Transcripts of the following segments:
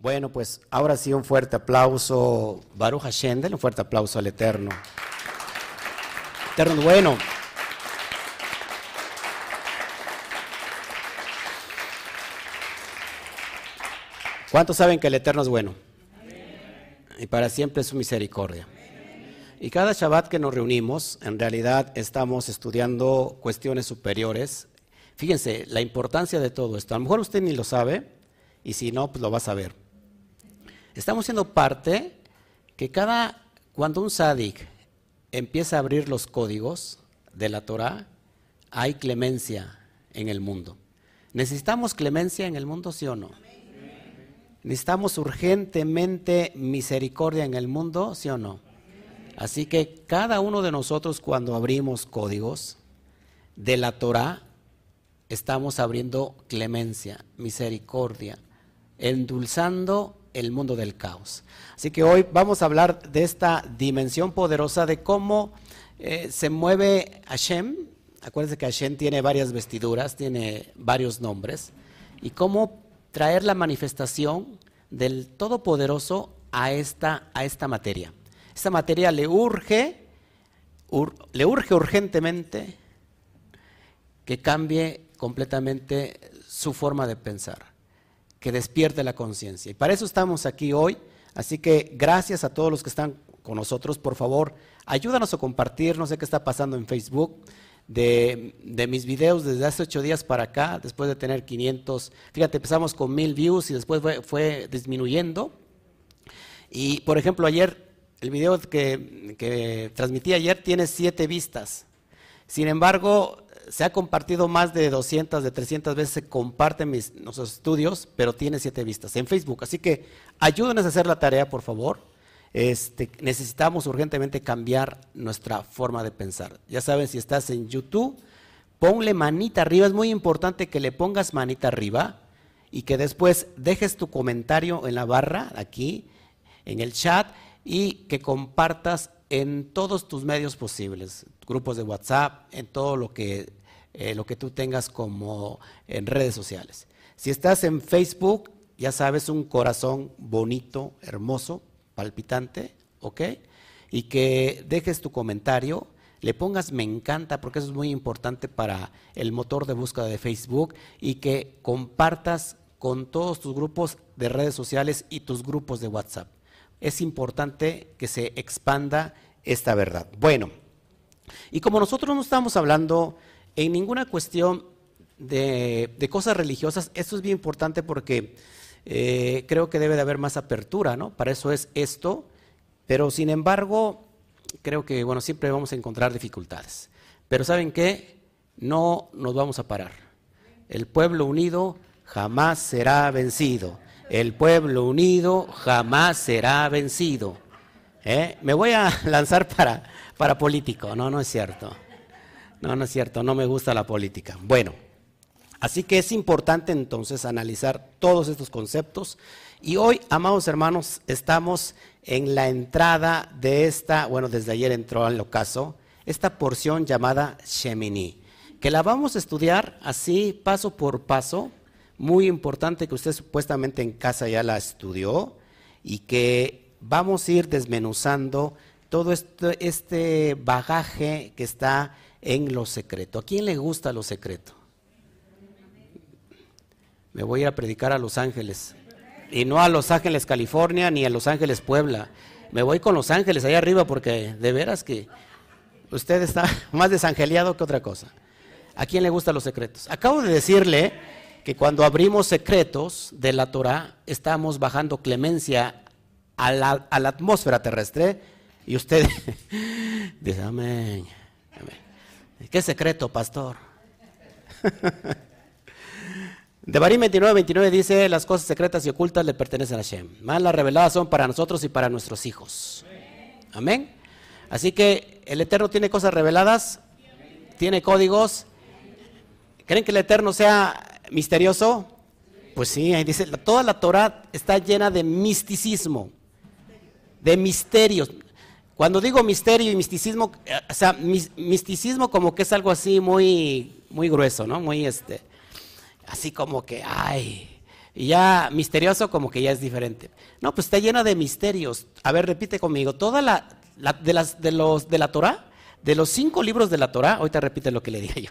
Bueno, pues ahora sí un fuerte aplauso, Baruch Hashem, un fuerte aplauso al Eterno. Eterno bueno. ¿Cuántos saben que el Eterno es bueno? Y para siempre es su misericordia. Y cada Shabbat que nos reunimos, en realidad estamos estudiando cuestiones superiores. Fíjense la importancia de todo esto. A lo mejor usted ni lo sabe, y si no, pues lo va a saber. Estamos siendo parte que cada, cuando un sádic empieza a abrir los códigos de la Torah, hay clemencia en el mundo. ¿Necesitamos clemencia en el mundo, sí o no? Necesitamos urgentemente misericordia en el mundo, ¿sí o no? Así que cada uno de nosotros cuando abrimos códigos de la Torah, estamos abriendo clemencia, misericordia, endulzando el mundo del caos. Así que hoy vamos a hablar de esta dimensión poderosa de cómo eh, se mueve Hashem. Acuérdense que Hashem tiene varias vestiduras, tiene varios nombres. Y cómo traer la manifestación del Todopoderoso a esta, a esta materia. Esta materia le urge, le urge urgentemente que cambie completamente su forma de pensar, que despierte la conciencia. Y para eso estamos aquí hoy. Así que gracias a todos los que están con nosotros. Por favor, ayúdanos a compartir. No sé qué está pasando en Facebook de, mis videos desde hace ocho días para acá, después de tener 500, fíjate, empezamos con mil views y después fue, disminuyendo. Y por ejemplo, ayer, el video que, que transmití ayer tiene siete vistas. Sin embargo, se ha compartido más de 200, de 300 veces, se comparten mis, nuestros estudios, pero tiene siete vistas en Facebook. Así que ayúdenos a hacer la tarea, por favor. Este, necesitamos urgentemente cambiar nuestra forma de pensar. Ya saben, si estás en YouTube, ponle manita arriba. Es muy importante que le pongas manita arriba y que después dejes tu comentario en la barra, aquí, en el chat, y que compartas en todos tus medios posibles, grupos de WhatsApp, en todo lo que, eh, lo que tú tengas como en redes sociales. Si estás en Facebook, ya sabes, un corazón bonito, hermoso, palpitante, ¿ok? Y que dejes tu comentario, le pongas me encanta, porque eso es muy importante para el motor de búsqueda de Facebook, y que compartas con todos tus grupos de redes sociales y tus grupos de WhatsApp. Es importante que se expanda esta verdad. Bueno, y como nosotros no estamos hablando en ninguna cuestión de, cosas religiosas, esto es bien importante porque eh, creo que debe de haber más apertura, ¿no? Para eso es esto, pero sin embargo, creo que, bueno, siempre vamos a encontrar dificultades. Pero ¿saben qué? No nos vamos a parar. El pueblo unido jamás será vencido. El pueblo unido jamás será vencido. ¿Eh? Me voy a lanzar para, para político. No, no es cierto. No, no es cierto. No me gusta la política. Bueno. Así que es importante entonces analizar todos estos conceptos. Y hoy, amados hermanos, estamos en la entrada de esta, bueno, desde ayer entró al ocaso, esta porción llamada Shemini, que la vamos a estudiar así paso por paso. Muy importante que usted supuestamente en casa ya la estudió y que vamos a ir desmenuzando todo este, este bagaje que está en lo secreto. ¿A quién le gusta lo secreto? me voy a ir a predicar a Los Ángeles. Y no a Los Ángeles, California, ni a Los Ángeles, Puebla. Me voy con Los Ángeles allá arriba porque de veras que usted está más desangeliado que otra cosa. ¿A quién le gustan los secretos? Acabo de decirle que cuando abrimos secretos de la Torah, estamos bajando clemencia a la, a la atmósfera terrestre y usted dice, amén. ¿Qué secreto, pastor? De Barim 29, 29 dice, las cosas secretas y ocultas le pertenecen a Hashem. Más las reveladas son para nosotros y para nuestros hijos. Amén. Así que el Eterno tiene cosas reveladas, tiene códigos. ¿Creen que el Eterno sea misterioso? Pues sí, ahí dice, toda la Torah está llena de misticismo, de misterios. Cuando digo misterio y misticismo, eh, o sea, misticismo como que es algo así muy, muy grueso, ¿no? Muy este así como que, ay, Y ya misterioso como que ya es diferente. No, pues está llena de misterios. A ver, repite conmigo. Toda la, de, las, de, los, de la Torah, de los cinco libros de la Torah, ahorita repite lo que le dije yo.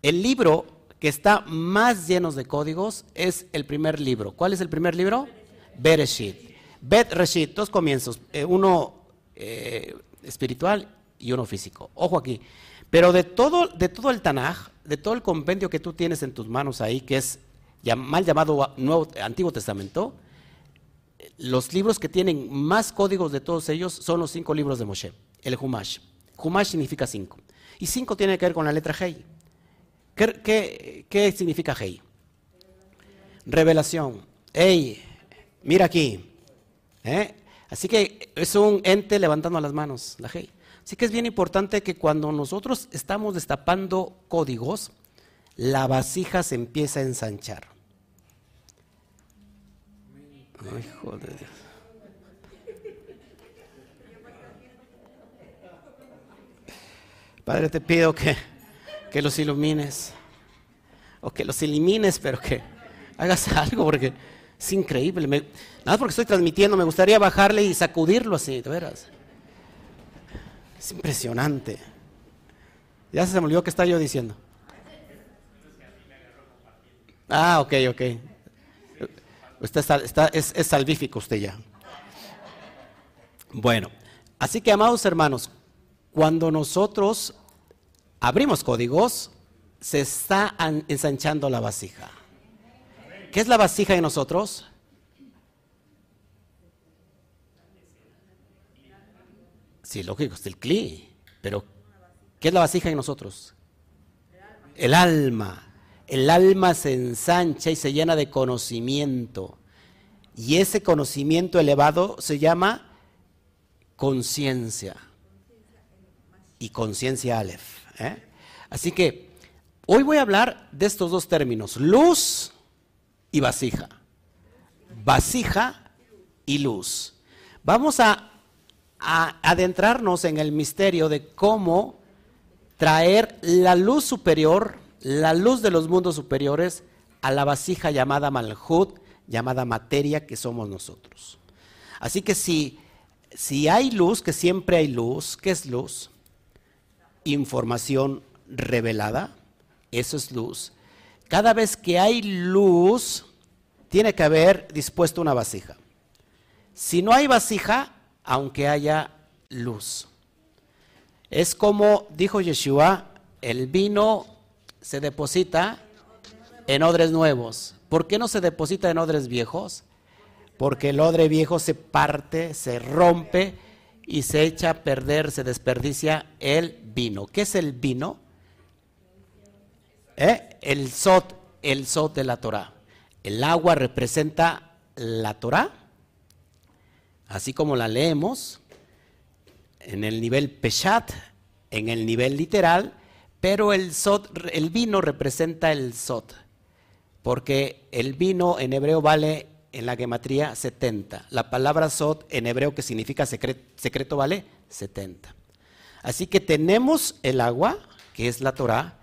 El libro que está más lleno de códigos es el primer libro. ¿Cuál es el primer libro? Bereshit. Bet Reshit, dos comienzos. Eh, uno eh, espiritual y uno físico. Ojo aquí. Pero de todo, de todo el Tanaj, de todo el compendio que tú tienes en tus manos ahí, que es mal llamado Nuevo, Antiguo Testamento, los libros que tienen más códigos de todos ellos son los cinco libros de Moshe, el Humash. Humash significa cinco. Y cinco tiene que ver con la letra Hei. ¿Qué, significa Hei? Revelación. Hey, mira aquí. ¿eh? Así que es un ente levantando las manos, la Hei. Así que es bien importante que cuando nosotros estamos destapando códigos, la vasija se empieza a ensanchar. Ay, joder. Padre, te pido que, que los ilumines, o que los elimines, pero que hagas algo, porque es increíble. nada porque estoy transmitiendo, me gustaría bajarle y sacudirlo así, de veras. Es impresionante. Ya se me olvidó qué estaba yo diciendo. Ah, ok, ok. Usted está, es, es salvífico usted ya. Bueno, así que amados hermanos, cuando nosotros abrimos códigos, se está ensanchando la vasija. ¿Qué es la vasija en nosotros? Sí, lógico, es el cli. Pero, ¿qué es la vasija en nosotros? El alma el alma se ensancha y se llena de conocimiento. Y ese conocimiento elevado se llama conciencia. Y conciencia Aleph. ¿eh? Así que hoy voy a hablar de estos dos términos, luz y vasija. Vasija y luz. Vamos a, adentrarnos en el misterio de cómo traer la luz superior la luz de los mundos superiores a la vasija llamada Malhut, llamada materia que somos nosotros. Así que si, si hay luz, que siempre hay luz, ¿qué es luz? Información revelada, eso es luz. Cada vez que hay luz, tiene que haber dispuesto una vasija. Si no hay vasija, aunque haya luz. Es como dijo Yeshua, el vino se deposita en odres nuevos. ¿Por qué no se deposita en odres viejos? Porque el odre viejo se parte, se rompe y se echa a perder, se desperdicia el vino. ¿Qué es el vino? ¿Eh? El sot, el sot de la Torah. El agua representa la Torah, así como la leemos en el nivel peshat, en el nivel literal, pero el, el vino representa el sot, porque el vino en hebreo vale en la gematría 70. La palabra sot en hebreo que significa secreto, secreto vale 70. Así que tenemos el agua, que es la Torah.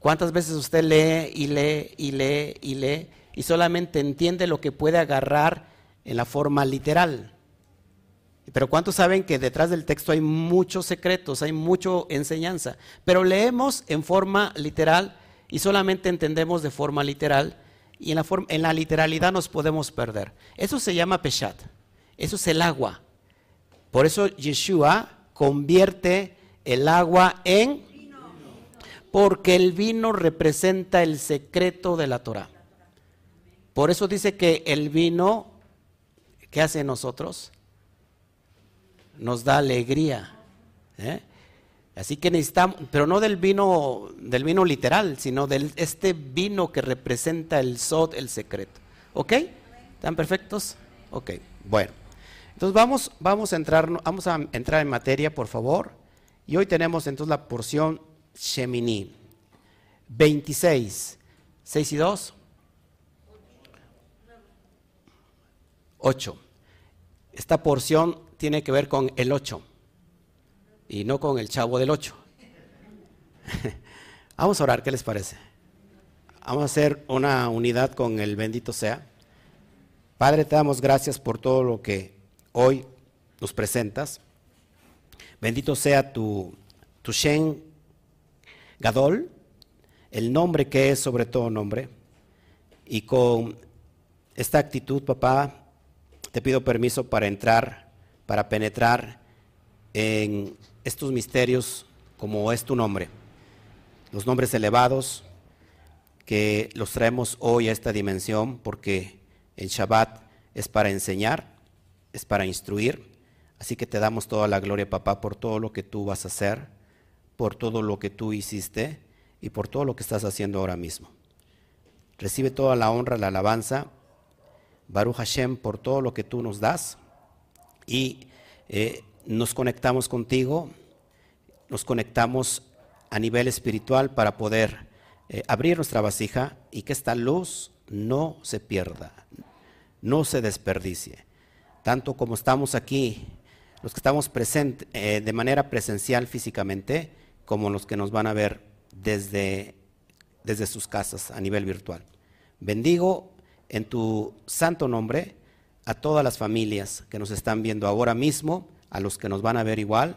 ¿Cuántas veces usted lee y lee y lee y lee y solamente entiende lo que puede agarrar en la forma literal? Pero ¿cuántos saben que detrás del texto hay muchos secretos, hay mucha enseñanza? Pero leemos en forma literal y solamente entendemos de forma literal y en la, en la literalidad nos podemos perder. Eso se llama peshat, eso es el agua. Por eso Yeshua convierte el agua en... Porque el vino representa el secreto de la Torah. Por eso dice que el vino, ¿qué hace nosotros? nos da alegría. ¿eh? Así que necesitamos, pero no del vino, del vino literal, sino de este vino que representa el sod, el secreto. ¿Ok? ¿Están perfectos? Ok, bueno. Entonces vamos, vamos, a entrar, vamos a entrar en materia, por favor. Y hoy tenemos entonces la porción Shemini. 26, 6 y 2. 8. Esta porción tiene que ver con el 8 y no con el chavo del 8. Vamos a orar, ¿qué les parece? Vamos a hacer una unidad con el bendito sea. Padre, te damos gracias por todo lo que hoy nos presentas. Bendito sea tu, tu Shen Gadol, el nombre que es sobre todo nombre. Y con esta actitud, papá, te pido permiso para entrar, para penetrar en estos misterios como es tu nombre. Los nombres elevados que los traemos hoy a esta dimensión porque el Shabbat es para enseñar, es para instruir. Así que te damos toda la gloria, papá, por todo lo que tú vas a hacer, por todo lo que tú hiciste y por todo lo que estás haciendo ahora mismo. Recibe toda la honra, la alabanza, Baruch Hashem, por todo lo que tú nos das. Y eh, nos conectamos contigo, nos conectamos a nivel espiritual para poder eh, abrir nuestra vasija y que esta luz no se pierda, no se desperdicie. Tanto como estamos aquí, los que estamos presentes eh, de manera presencial físicamente, como los que nos van a ver desde, desde sus casas a nivel virtual. Bendigo en tu santo nombre a todas las familias que nos están viendo ahora mismo, a los que nos van a ver igual,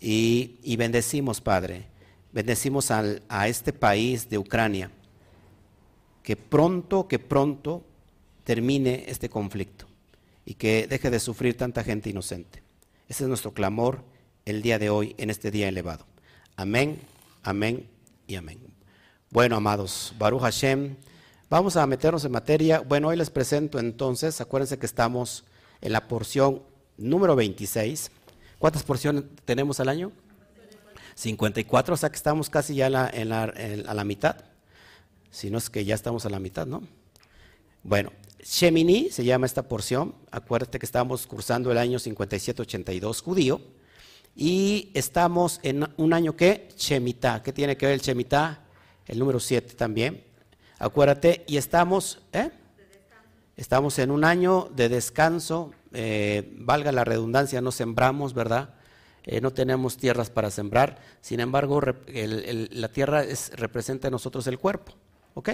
y, y bendecimos, Padre, bendecimos a este país de Ucrania, que pronto, que pronto termine este conflicto y que deje de sufrir tanta gente inocente. Ese es nuestro clamor el día de hoy, en este día elevado. Amén, amén y amén. Bueno, amados, Baruch Hashem, vamos a meternos en materia. Bueno, hoy les presento entonces, acuérdense que estamos en la porción número 26. ¿Cuántas porciones tenemos al año? 54, o sea que estamos casi ya en la, a la mitad. Si no es que ya estamos a la mitad, ¿no? Bueno, Shemini se llama esta porción. Acuérdate que estamos cursando el año 57-82 judío. Y estamos en un año que Shemitah. ¿Qué tiene que ver el Shemitah? El número 7 también. Acuérdate, y estamos, ¿eh? Estamos en un año de descanso. Eh, valga la redundancia, no sembramos, ¿verdad? Eh, no tenemos tierras para sembrar. Sin embargo, la tierra es, representa a nosotros el cuerpo. ¿Ok?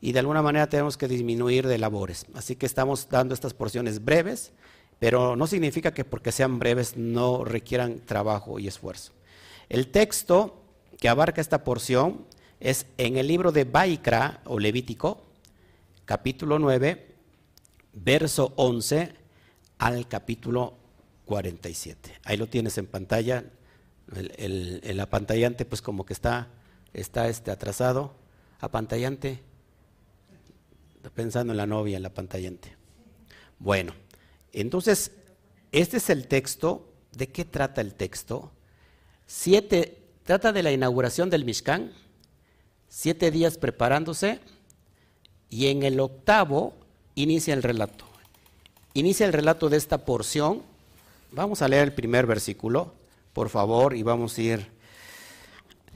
y de alguna manera tenemos que disminuir de labores. Así que estamos dando estas porciones breves, pero no significa que porque sean breves no requieran trabajo y esfuerzo. El texto que abarca esta porción es en el libro de Baikra o Levítico, capítulo 9, verso 11 al capítulo 47. Ahí lo tienes en pantalla. El, el, apantallante pues como que está, está este atrasado. Apantallante pensando en la novia, en la pantallante. Bueno, entonces, este es el texto. ¿De qué trata el texto? Siete, trata de la inauguración del Mishkan, siete días preparándose, y en el octavo inicia el relato. Inicia el relato de esta porción. Vamos a leer el primer versículo, por favor, y vamos a ir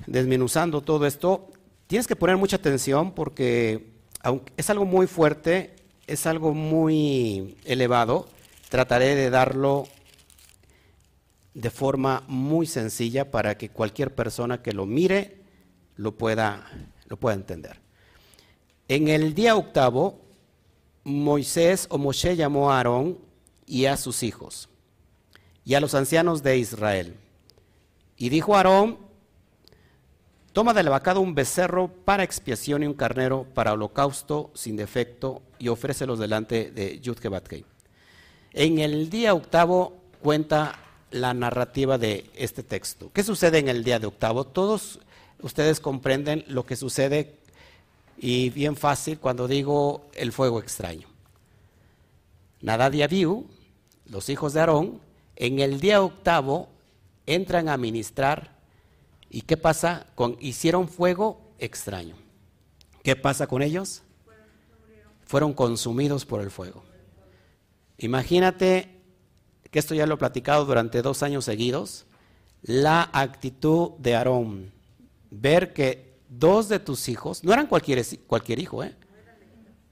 desmenuzando todo esto. Tienes que poner mucha atención porque aunque es algo muy fuerte, es algo muy elevado, trataré de darlo de forma muy sencilla para que cualquier persona que lo mire lo pueda, lo pueda entender. En el día octavo, Moisés o Moshe llamó a Aarón y a sus hijos y a los ancianos de Israel. Y dijo a Aarón, Toma del vacado un becerro para expiación y un carnero para holocausto sin defecto y ofrécelos delante de Yudkebatkei. En el día octavo cuenta la narrativa de este texto. ¿Qué sucede en el día de octavo? Todos ustedes comprenden lo que sucede y bien fácil cuando digo el fuego extraño. Nadad y Abiú, los hijos de Aarón, en el día octavo entran a ministrar ¿Y qué pasa con hicieron fuego extraño? ¿Qué pasa con ellos? Fueron consumidos por el fuego. Imagínate que esto ya lo he platicado durante dos años seguidos, la actitud de Aarón, ver que dos de tus hijos, no eran cualquier, cualquier hijo, ¿eh?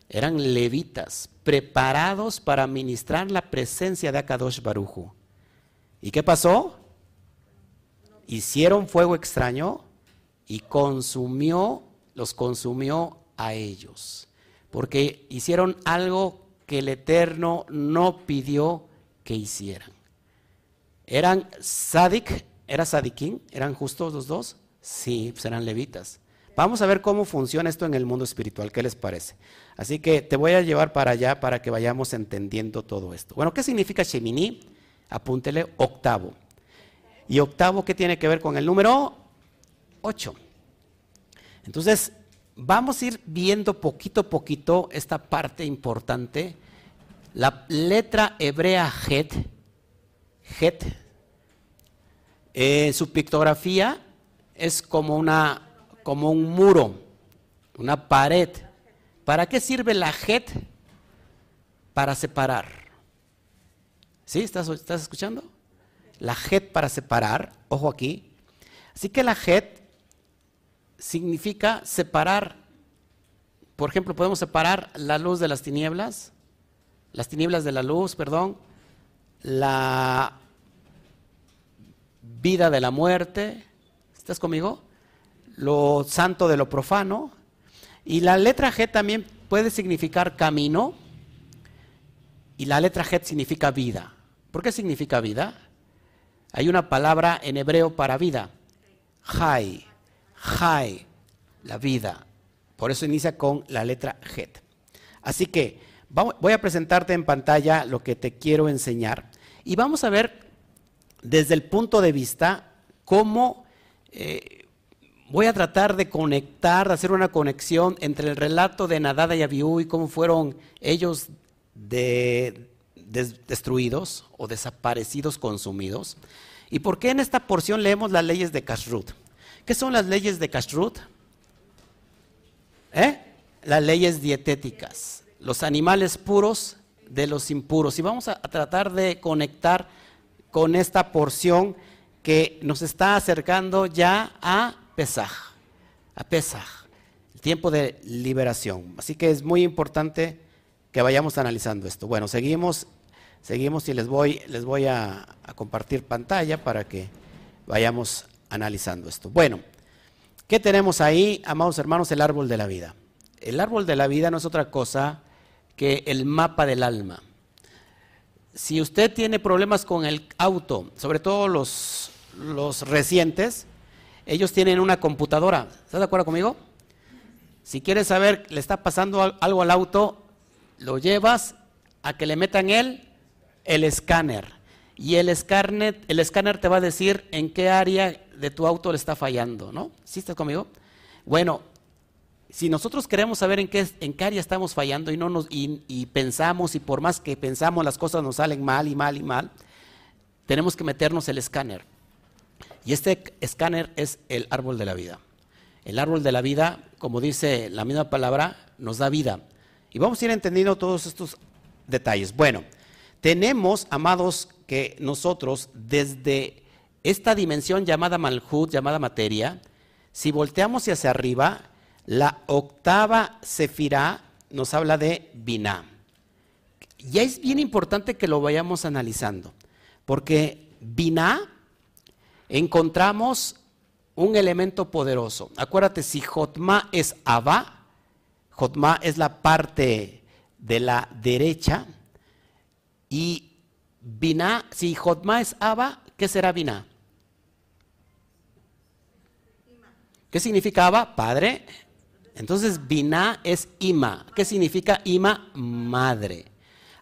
eran levitas, preparados para ministrar la presencia de Akadosh Baruju. ¿Y qué pasó? hicieron fuego extraño y consumió, los consumió a ellos, porque hicieron algo que el Eterno no pidió que hicieran. ¿Eran Sadik? ¿Era Sadiquín? ¿Eran justos los dos? Sí, pues eran levitas. Vamos a ver cómo funciona esto en el mundo espiritual, ¿qué les parece? Así que te voy a llevar para allá para que vayamos entendiendo todo esto. Bueno, ¿qué significa Shemini? Apúntele octavo. ¿Y octavo qué tiene que ver con el número 8? Entonces, vamos a ir viendo poquito a poquito esta parte importante. La letra hebrea Het, Het, en su pictografía es como, una, como un muro, una pared. ¿Para qué sirve la Het? Para separar. ¿Sí? ¿Estás, estás escuchando? La Het para separar, ojo aquí. Así que la Het significa separar. Por ejemplo, podemos separar la luz de las tinieblas, las tinieblas de la luz, perdón, la vida de la muerte, ¿estás conmigo? Lo santo de lo profano. Y la letra G también puede significar camino y la letra G significa vida. ¿Por qué significa vida? Hay una palabra en hebreo para vida, Jai, Jai, la vida. Por eso inicia con la letra G. Así que voy a presentarte en pantalla lo que te quiero enseñar y vamos a ver desde el punto de vista cómo eh, voy a tratar de conectar, de hacer una conexión entre el relato de Nadada y Abiú y cómo fueron ellos destruidos o desaparecidos, consumidos. ¿Y por qué en esta porción leemos las leyes de Kashrut? ¿Qué son las leyes de Kashrut? ¿Eh? Las leyes dietéticas, los animales puros de los impuros. Y vamos a tratar de conectar con esta porción que nos está acercando ya a Pesaj, a Pesaj, el tiempo de liberación. Así que es muy importante que vayamos analizando esto. Bueno, seguimos, seguimos y les voy, les voy a, a compartir pantalla para que vayamos analizando esto. Bueno, ¿qué tenemos ahí, amados hermanos? El árbol de la vida. El árbol de la vida no es otra cosa que el mapa del alma si usted tiene problemas con el auto, sobre todo los, recientes, ellos tienen una computadora. ¿Estás de acuerdo conmigo? Si quieres saber, le está pasando algo al auto, lo llevas a que le metan el, el escáner. Y el escáner, te va a decir en qué área de tu auto le está fallando, ¿no? ¿Sí estás conmigo? Bueno, si nosotros queremos saber en qué, en qué área estamos fallando y, no nos, y, pensamos y por más que pensamos las cosas nos salen mal y mal y mal, tenemos que meternos el escáner. Y este escáner es el árbol de la vida. El árbol de la vida, como dice la misma palabra, nos da vida. Y vamos a ir entendiendo todos estos detalles. Bueno, tenemos, amados, que nosotros desde esta dimensión llamada Malhut, llamada materia, si volteamos hacia arriba, la octava sefirá nos habla de Binah. Y es bien importante que lo vayamos analizando, porque Binah encontramos un elemento poderoso. Acuérdate, si Jotma es Abba, Jotma es la parte de la derecha, y Binah, si Jotma es Abba, ¿qué será Binah? ¿Qué significa Abba? Padre. Entonces, Binah es Ima. ¿Qué significa Ima? Madre.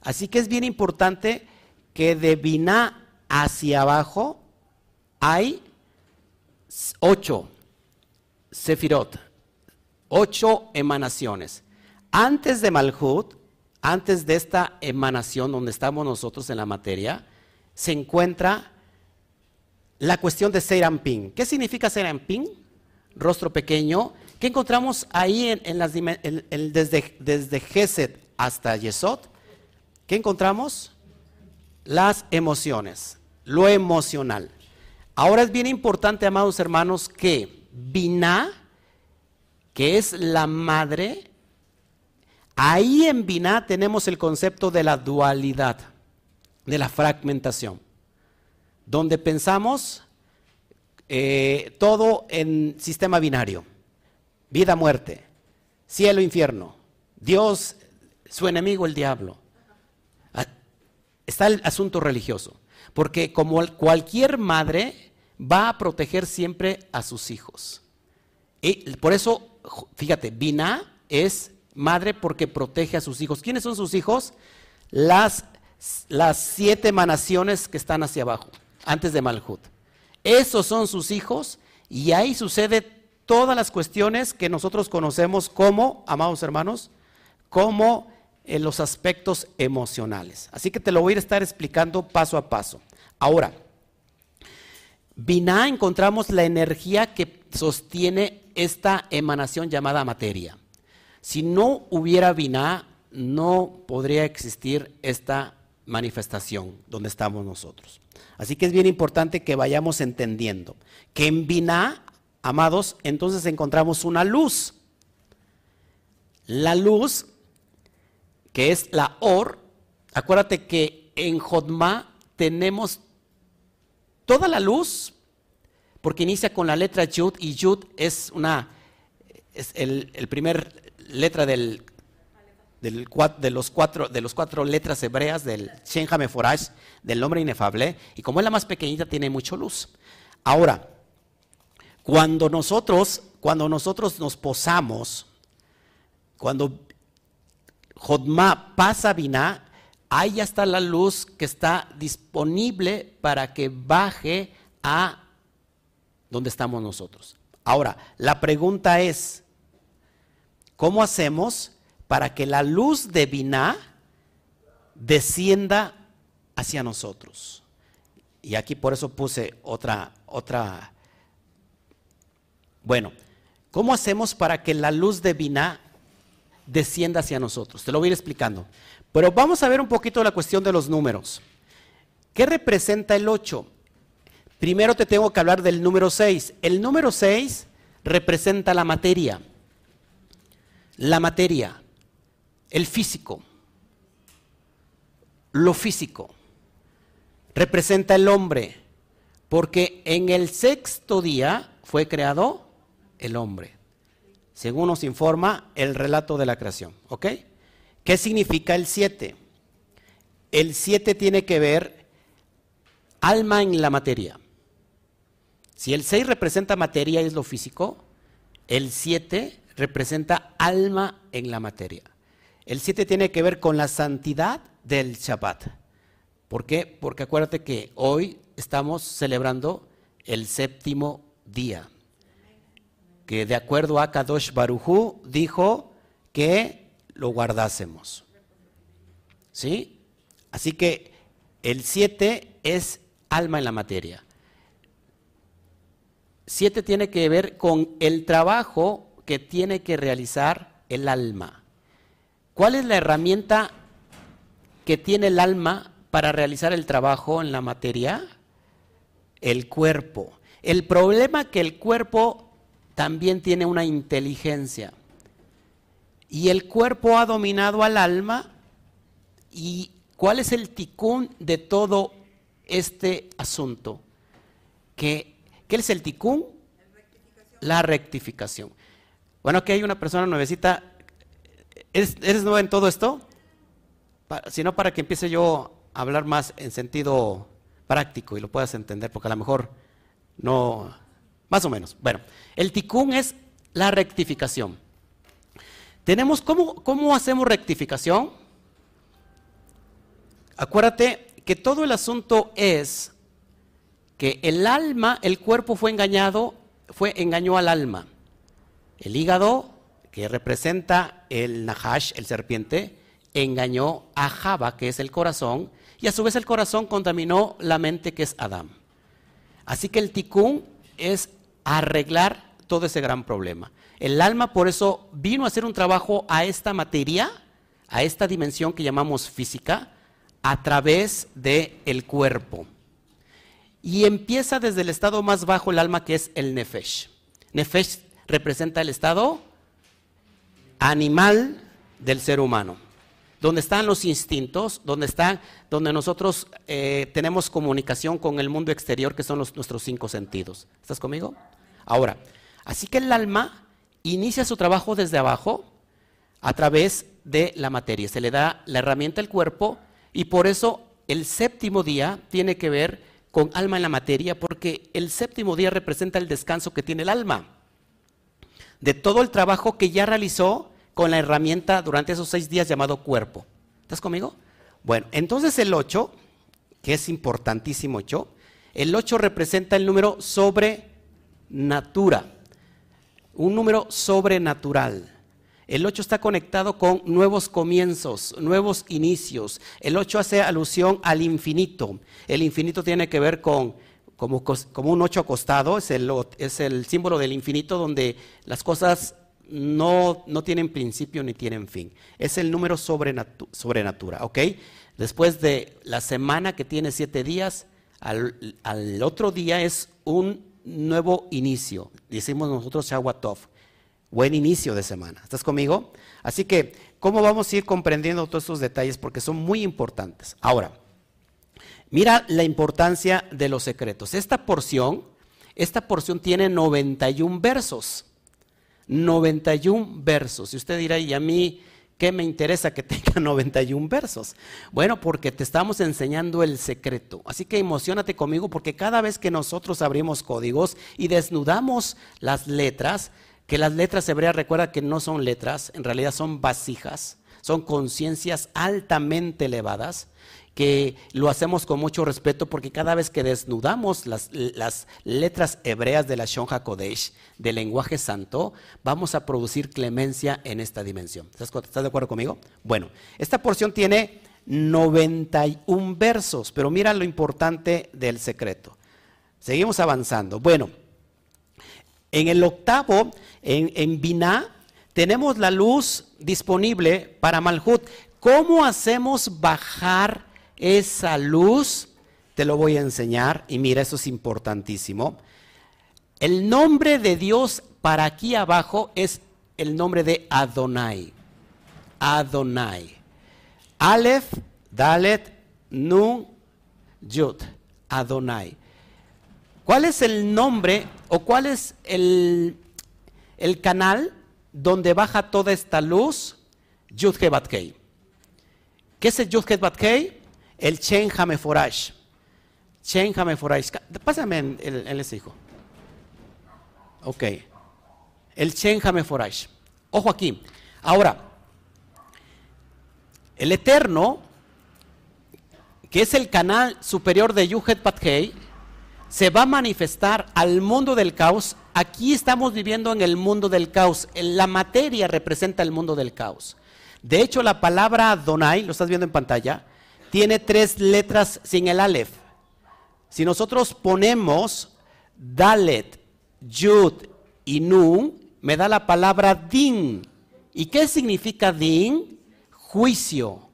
Así que es bien importante que de Binah hacia abajo hay ocho sefirot, ocho emanaciones. Antes de Malhut, antes de esta emanación donde estamos nosotros en la materia, se encuentra la cuestión de Serampín. ¿Qué significa Serampín? Rostro pequeño ¿Qué encontramos ahí en, las, desde, desde Geset hasta Yesod? ¿Qué encontramos? Las emociones, lo emocional. Ahora es bien importante, amados hermanos, que Binah, que es la madre, ahí en Binah tenemos el concepto de la dualidad, de la fragmentación, donde pensamos eh, todo en sistema binario vida, muerte, cielo, infierno. Dios, su enemigo, el diablo. Ah, está el asunto religioso. Porque como cualquier madre va a proteger siempre a sus hijos. Y por eso, fíjate, Binah es madre porque protege a sus hijos. ¿Quiénes son sus hijos? Las, las siete emanaciones que están hacia abajo, antes de Malhut. Esos son sus hijos y ahí sucede todas las cuestiones que nosotros conocemos como, amados hermanos, como en los aspectos emocionales. Así que te lo voy a estar explicando paso a paso. Ahora, Binah encontramos la energía que sostiene esta emanación llamada materia. Si no hubiera Binah, no podría existir esta manifestación donde estamos nosotros. Así que es bien importante que vayamos entendiendo que en Binah, amados, entonces encontramos una luz. La luz, que es la Or, acuérdate que en Jodma tenemos toda la luz, porque inicia con la letra Yud y Yud es una es el, primer letra del, de, los cuatro, de los cuatro letras hebreas del Shen Hameforash, del nombre inefable, y como es la más pequeñita tiene mucha luz. Ahora, cuando nosotros, cuando nosotros nos posamos, cuando Jodma pasa Binah, ahí ya está la luz que está disponible para que baje a donde estamos nosotros. Ahora, la pregunta es, ¿cómo hacemos para que la luz de Binah descienda hacia nosotros? Y aquí por eso puse otra, otra. Bueno, ¿cómo hacemos para que la luz de Binah descienda hacia nosotros? Te lo voy a ir explicando. Pero vamos a ver un poquito la cuestión de los números. ¿Qué representa el 8? Primero te tengo que hablar del número 6. El número 6 representa la materia. La materia, el físico, lo físico. Representa el hombre, porque en el sexto día fue creado el hombre, según nos informa el relato de la creación. ¿Ok? ¿Qué significa el 7? El 7 tiene que ver alma en la materia. Si el 6 representa materia y es lo físico, el 7 representa alma en la materia. El 7 tiene que ver con la santidad del Shabbat. ¿Por qué? Porque acuérdate que hoy estamos celebrando el séptimo día. Que de acuerdo a Kadosh Barujú dijo que lo guardásemos. ¿Sí? Así que el 7 es alma en la materia. 7 tiene que ver con el trabajo que tiene que realizar el alma. ¿Cuál es la herramienta que tiene el alma para realizar el trabajo en la materia? El cuerpo. El problema es que el cuerpo también tiene una inteligencia. Y el cuerpo ha dominado al alma. ¿Y cuál es el ticún de todo este asunto? ¿Qué, ¿Qué es el ticún? La rectificación. Bueno, aquí hay una persona nuevecita. ¿Eres, ¿Eres nueva en todo esto? Si no, para que empiece yo a hablar más en sentido práctico y lo puedas entender, porque a lo mejor no, más o menos. Bueno, el ticún es la rectificación. Tenemos, ¿cómo, ¿cómo hacemos rectificación? Acuérdate que todo el asunto es que el alma, el cuerpo fue engañado, fue engañó al alma. El hígado, que representa el Nahash, el serpiente, engañó a Java, que es el corazón, y a su vez el corazón contaminó la mente, que es Adán. Así que el tikkun es arreglar todo ese gran problema. El alma por eso vino a hacer un trabajo a esta materia, a esta dimensión que llamamos física, a través del el cuerpo. Y empieza desde el estado más bajo el alma que es el nefesh. Nefesh representa el estado animal del ser humano, donde están los instintos, donde están, donde nosotros eh, tenemos comunicación con el mundo exterior, que son nuestros cinco sentidos. ¿Estás conmigo? Ahora, así que el alma inicia su trabajo desde abajo a través de la materia. Se le da la herramienta al cuerpo y por eso el séptimo día tiene que ver con alma en la materia, porque el séptimo día representa el descanso que tiene el alma. De todo el trabajo que ya realizó con la herramienta durante esos seis días llamado cuerpo. ¿Estás conmigo? Bueno, entonces el 8, que es importantísimo 8, el 8 representa el número sobrenatura, un número sobrenatural. El 8 está conectado con nuevos comienzos, nuevos inicios. El 8 hace alusión al infinito. El infinito tiene que ver con como, un 8 acostado, es el, es el símbolo del infinito donde las cosas no, no, tienen principio ni tienen fin. Es el número sobrenatura, ¿ok? Después de la semana que tiene siete días, al, otro día es un nuevo inicio. Decimos nosotros Shawatov buen inicio de semana. ¿Estás conmigo? Así que, ¿cómo vamos a ir comprendiendo todos estos detalles? Porque son muy importantes. Ahora, mira la importancia de los secretos. Esta porción, esta porción tiene 91 versos. 91 versos. Y usted dirá, ¿y a mí qué me interesa que tenga 91 versos? Bueno, porque te estamos enseñando el secreto. Así que emocionate conmigo porque cada vez que nosotros abrimos códigos y desnudamos las letras, que las letras hebreas recuerda que no son letras, en realidad son vasijas, son conciencias altamente elevadas, que lo hacemos con mucho respeto porque cada vez que desnudamos las, letras hebreas de la Shon HaKodesh, del lenguaje santo, vamos a producir clemencia en esta dimensión. ¿Estás, ¿Estás de acuerdo conmigo? Bueno, esta porción tiene 91 versos, pero mira lo importante del secreto. Seguimos avanzando. Bueno, en el octavo, en, en tenemos la luz disponible para Malhut. ¿Cómo hacemos bajar esa luz? Te lo voy a enseñar y mira, eso es importantísimo. El nombre de Dios para aquí abajo es el nombre de Adonai. Adonai. Aleph, Dalet, Nun, Yud. Adonai. ¿Cuál es el nombre o cuál es el, canal donde baja toda esta luz? Yud Kei. ¿Qué es el Yud Kei? El Chen Hameforash. Chen Hameforash. Pásame el, el, ese hijo. Ok. El Chen Hameforash. Ojo aquí. Ahora, el Eterno, que es el canal superior de Yuhet Batkei, se va a manifestar al mundo del caos. Aquí estamos viviendo en el mundo del caos. La materia representa el mundo del caos. De hecho, la palabra Donai, lo estás viendo en pantalla, tiene tres letras sin el Aleph. Si nosotros ponemos Dalet, Yud y Nun, me da la palabra Din. ¿Y qué significa Din? Juicio.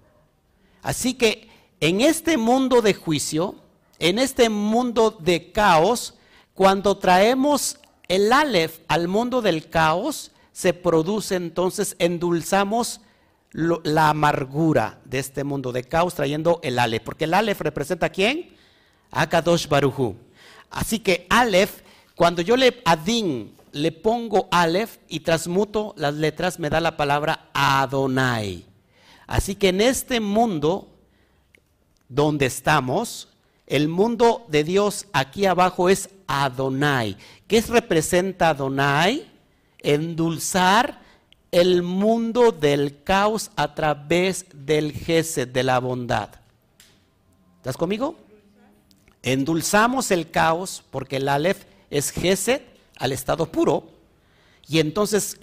Así que en este mundo de juicio, en este mundo de caos, cuando traemos el Aleph al mundo del caos, se produce entonces, endulzamos la amargura de este mundo de caos trayendo el Aleph. Porque el Aleph representa a quién? A Kadosh Baruchu. Así que Aleph, cuando yo le Adin le pongo Aleph y transmuto las letras, me da la palabra Adonai. Así que en este mundo donde estamos, el mundo de Dios aquí abajo es Adonai. ¿Qué representa Adonai? Endulzar el mundo del caos a través del Gesed, de la bondad. ¿Estás conmigo? Endulzamos el caos porque el Aleph es Gesed al estado puro. Y entonces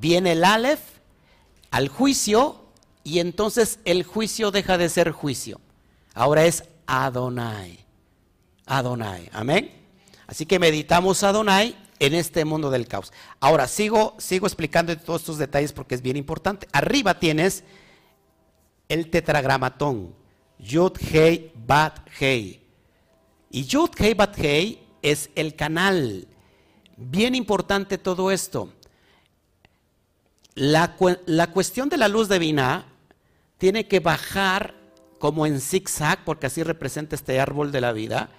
viene el Aleph al juicio y entonces el juicio deja de ser juicio. Ahora es Adonai. Adonai. Amén. Así que meditamos Adonai en este mundo del caos. Ahora, sigo, sigo explicando todos estos detalles porque es bien importante. Arriba tienes el tetragramatón. Yud, Hei, Bat, Hei. Y Yud, Hei, Bat, Hei es el canal. Bien importante todo esto. La, la cuestión de la luz divina tiene que bajar como en zigzag, porque así representa este árbol de la vida,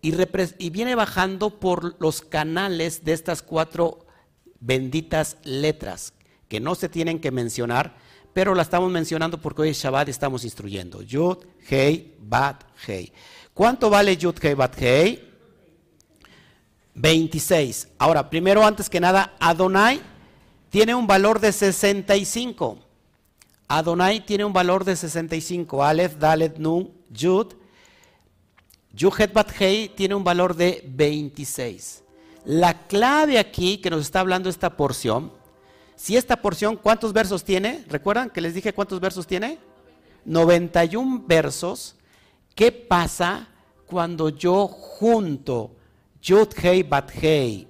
y, viene bajando por los canales de estas cuatro benditas letras, que no se tienen que mencionar, pero la estamos mencionando porque hoy es Shabbat y estamos instruyendo. Yud, Hei, Bat, Hei. ¿Cuánto vale Yud, Hei, Bat, Hei? 26. Ahora, primero, antes que nada, Adonai tiene un valor de 65. Adonai tiene un valor de 65. Aleph, Dalet, Nun, Yud. Yuhet Bat Hei tiene un valor de 26. La clave aquí que nos está hablando esta porción, si esta porción, ¿cuántos versos tiene? ¿Recuerdan que les dije cuántos versos tiene? 91 versos. ¿Qué pasa cuando yo junto Yud Hei Bat Hei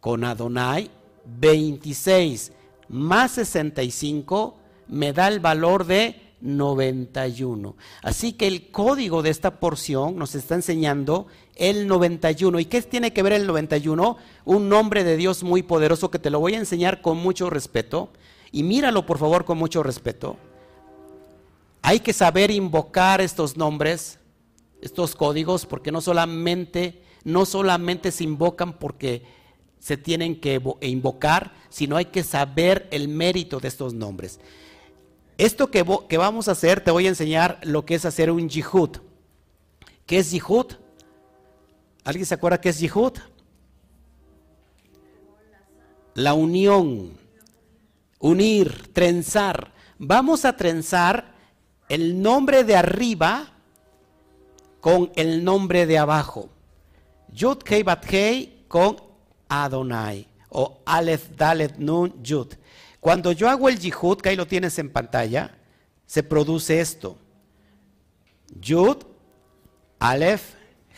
con Adonai? 26 más 65 me da el valor de 91. Así que el código de esta porción nos está enseñando el 91. ¿Y qué tiene que ver el 91? Un nombre de Dios muy poderoso que te lo voy a enseñar con mucho respeto. Y míralo por favor con mucho respeto. Hay que saber invocar estos nombres, estos códigos, porque no solamente, no solamente se invocan porque se tienen que invocar, sino hay que saber el mérito de estos nombres. Esto que, que, vamos a hacer, te voy a enseñar lo que es hacer un yihud. ¿Qué es yihud? ¿Alguien se acuerda qué es yihud? La unión, unir, trenzar. Vamos a trenzar el nombre de arriba con el nombre de abajo. Yud Kei Bat Kei con Adonai o Aleph Dalet Nun Yud. Cuando yo hago el yihud, que ahí lo tienes en pantalla, se produce esto. Yud, Aleph,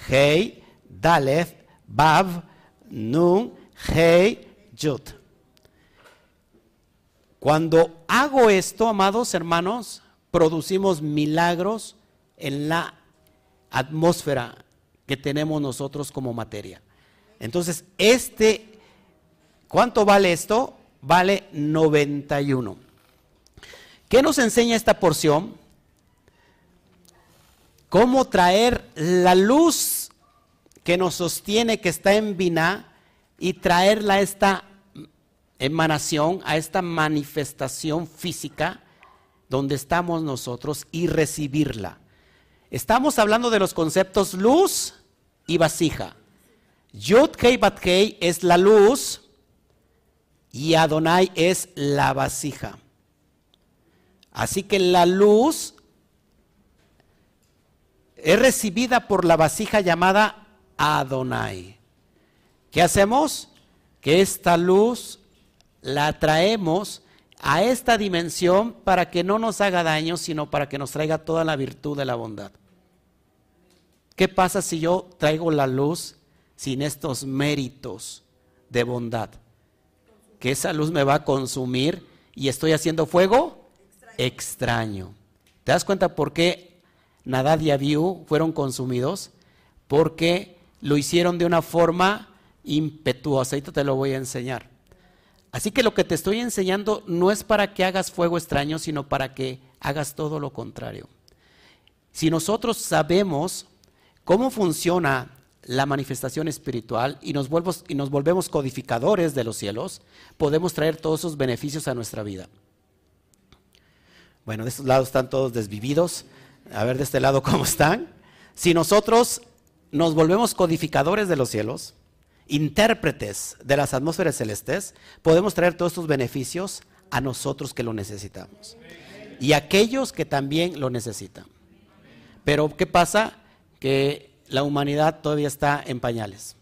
Hei, Dalef, Bav, Nun, Hei, Yud. Cuando hago esto, amados hermanos, producimos milagros en la atmósfera que tenemos nosotros como materia. Entonces, este, ¿cuánto vale esto? Vale 91. ¿Qué nos enseña esta porción? Cómo traer la luz que nos sostiene, que está en Biná, y traerla a esta emanación, a esta manifestación física donde estamos nosotros y recibirla. Estamos hablando de los conceptos luz y vasija. Yud Kei Bat Kei es la luz, y Adonai es la vasija. Así que la luz es recibida por la vasija llamada Adonai. ¿Qué hacemos? Que esta luz la traemos a esta dimensión para que no nos haga daño, sino para que nos traiga toda la virtud de la bondad. ¿Qué pasa si yo traigo la luz sin estos méritos de bondad? Que esa luz me va a consumir y estoy haciendo fuego extraño. ¿Te das cuenta por qué Nadad y Abiú fueron consumidos? Porque lo hicieron de una forma impetuosa. Ahorita te lo voy a enseñar. Así que lo que te estoy enseñando no es para que hagas fuego extraño, sino para que hagas todo lo contrario. Si nosotros sabemos cómo funciona la manifestación espiritual y nos, y nos volvemos codificadores de los cielos, podemos traer todos esos beneficios a nuestra vida. Bueno, de estos lados están todos desvividos. A ver de este lado cómo están. Si nosotros nos volvemos codificadores de los cielos, intérpretes de las atmósferas celestes, podemos traer todos estos beneficios a nosotros que lo necesitamos. Y a aquellos que también lo necesitan. Pero ¿qué pasa? Que la humanidad todavía está en pañales.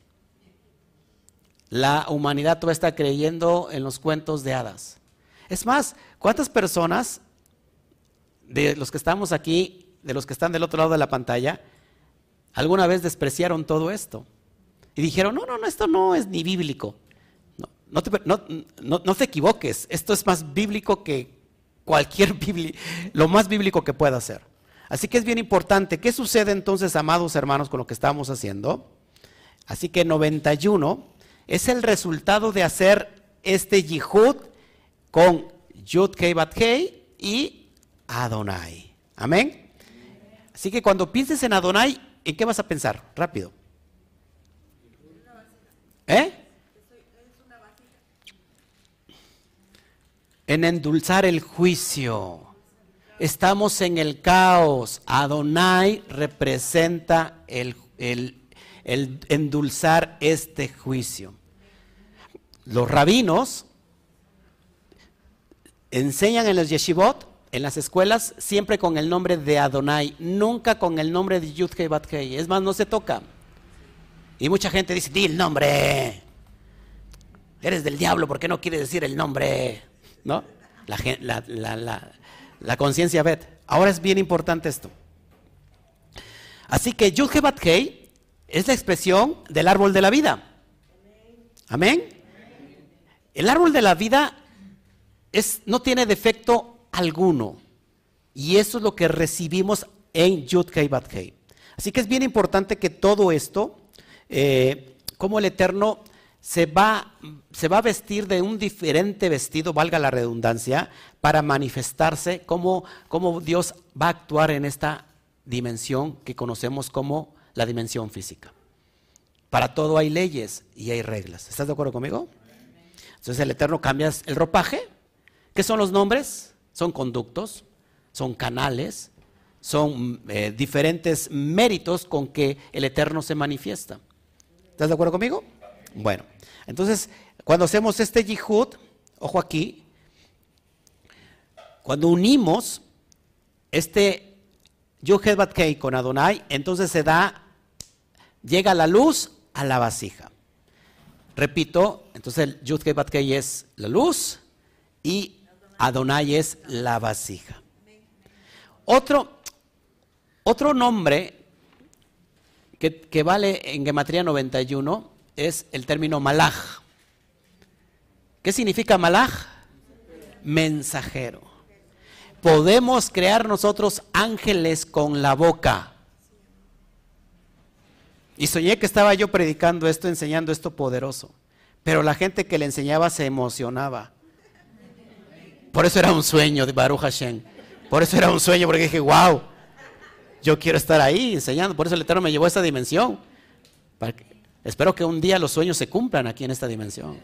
La humanidad todavía está creyendo en los cuentos de hadas. Es más, ¿cuántas personas de los que estamos aquí, de los que están del otro lado de la pantalla, alguna vez despreciaron todo esto? Y dijeron, no, no, no, esto no es ni bíblico. No, no, te, no, te equivoques, esto es más bíblico que cualquier biblia, lo más bíblico que pueda ser. Así que es bien importante. ¿Qué sucede entonces, amados hermanos, con lo que estamos haciendo? Así que 91 es el resultado de hacer este yihud con Yud Kei Bat y Adonai. Amén. Así que cuando pienses en Adonai, ¿en qué vas a pensar? Rápido. ¿Eh? en endulzar el juicio. Estamos en el caos. Adonai representa el, el endulzar este juicio. Los rabinos enseñan en los yeshivot, en las escuelas, siempre con el nombre de Adonai, nunca con el nombre de Yudhei Bathei. Es más, no se toca. Y mucha gente dice, di el nombre. Eres del diablo, ¿por qué no quieres decir el nombre? ¿No? La, la, conciencia bet. Ahora es bien importante esto. Así que Yudhei Bathei es la expresión del árbol de la vida. Amén. El árbol de la vida no tiene defecto alguno. Y eso es lo que recibimos en Yud Así que es bien importante que todo esto, eh, como el Eterno se va, se va a vestir de un diferente vestido, valga la redundancia, para manifestarse como, como Dios va a actuar en esta dimensión que conocemos como la dimensión física. Para todo hay leyes y hay reglas. ¿Estás de acuerdo conmigo? Entonces el Eterno cambia el ropaje ¿Qué son los nombres? Son conductos, son canales, son eh, diferentes méritos con que el Eterno se manifiesta. ¿Estás de acuerdo conmigo? Bueno, entonces, cuando hacemos este yihud, ojo aquí, cuando unimos este Yuhed con Adonai, entonces se da, llega la luz a la vasija. Repito, entonces el Yud Kei es la luz y Adonai es la vasija. Otro, otro nombre que, vale en Gematría 91 es el término malaj. ¿Qué significa malaj? Mensajero. Podemos crear nosotros ángeles con la boca. Y soñé que estaba yo predicando esto, enseñando esto poderoso. Pero la gente que le enseñaba se emocionaba. Por eso era un sueño de Baruch Hashem. Por eso era un sueño, porque dije, wow, yo quiero estar ahí enseñando. Por eso el Eterno me llevó a esta dimensión. Espero que un día los sueños se cumplan aquí en esta dimensión.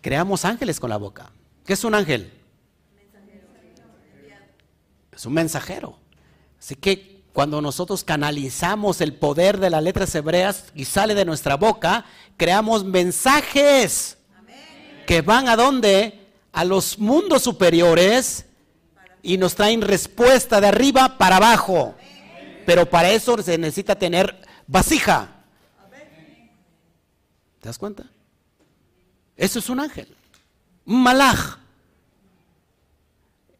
Creamos ángeles con la boca. ¿Qué es un ángel? Es un mensajero. Así que cuando nosotros canalizamos el poder de las letras hebreas y sale de nuestra boca, creamos mensajes que van a dónde? A los mundos superiores y nos traen respuesta de arriba para abajo. Pero para eso se necesita tener vasija. ¿Te das cuenta? Eso es un ángel, malaj.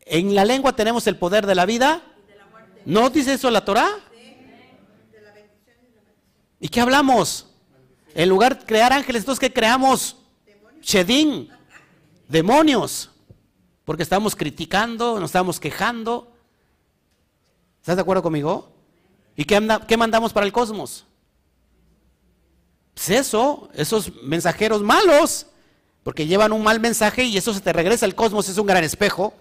En la lengua tenemos el poder de la vida. ¿No dice eso la Torah? ¿Y qué hablamos? En lugar de crear ángeles, entonces ¿qué creamos? Shedin, demonios, porque estamos criticando, nos estamos quejando. ¿Estás de acuerdo conmigo? ¿Y qué, mandamos para el cosmos? Pues eso, esos mensajeros malos, porque llevan un mal mensaje y eso se te regresa al cosmos, es un gran espejo.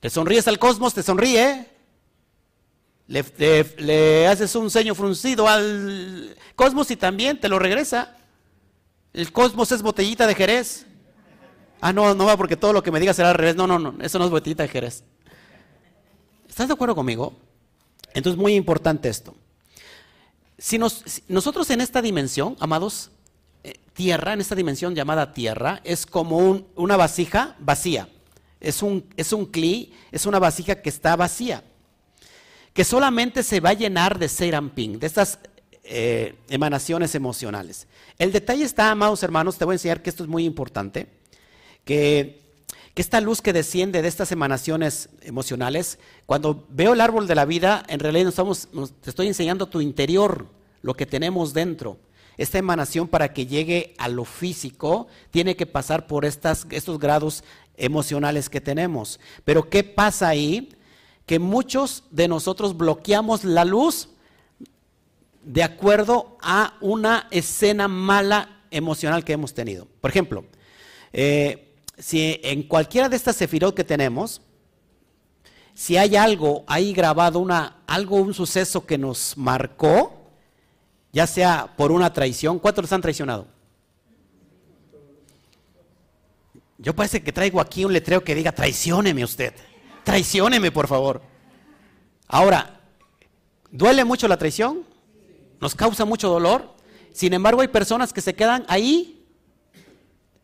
Te sonríes al cosmos, te sonríe. le haces un ceño fruncido al cosmos y también te lo regresa. El cosmos es botellita de Jerez. Ah, no, no va porque todo lo que me digas será al revés. No, no, no, eso no es botellita de Jerez. ¿Estás de acuerdo conmigo? Entonces, muy importante esto. Si, nosotros en esta dimensión, amados, eh, tierra, en esta dimensión llamada tierra, es como una vasija vacía. Es un, es un cli, es una vasija que está vacía. Que solamente se va a llenar de seramping, de estas eh, emanaciones emocionales. El detalle está, amados hermanos, te voy a enseñar que esto es muy importante, que, esta luz que desciende de estas emanaciones emocionales, cuando veo el árbol de la vida, en realidad estamos, te estoy enseñando tu interior, lo que tenemos dentro. Esta emanación para que llegue a lo físico tiene que pasar por estas, estos grados emocionales que tenemos. Pero ¿qué pasa ahí? Que muchos de nosotros bloqueamos la luz de acuerdo a una escena mala emocional que hemos tenido. Por ejemplo, eh, si en cualquiera de estas sefirot que tenemos, si hay algo ahí grabado, una, algo, un suceso que nos marcó, ya sea por una traición, ¿cuántos los han traicionado? Yo parece que traigo aquí un letrero que diga, traicióneme usted, traicióneme por favor. Ahora, ¿duele mucho la traición? ¿Nos causa mucho dolor? Sin embargo, hay personas que se quedan ahí,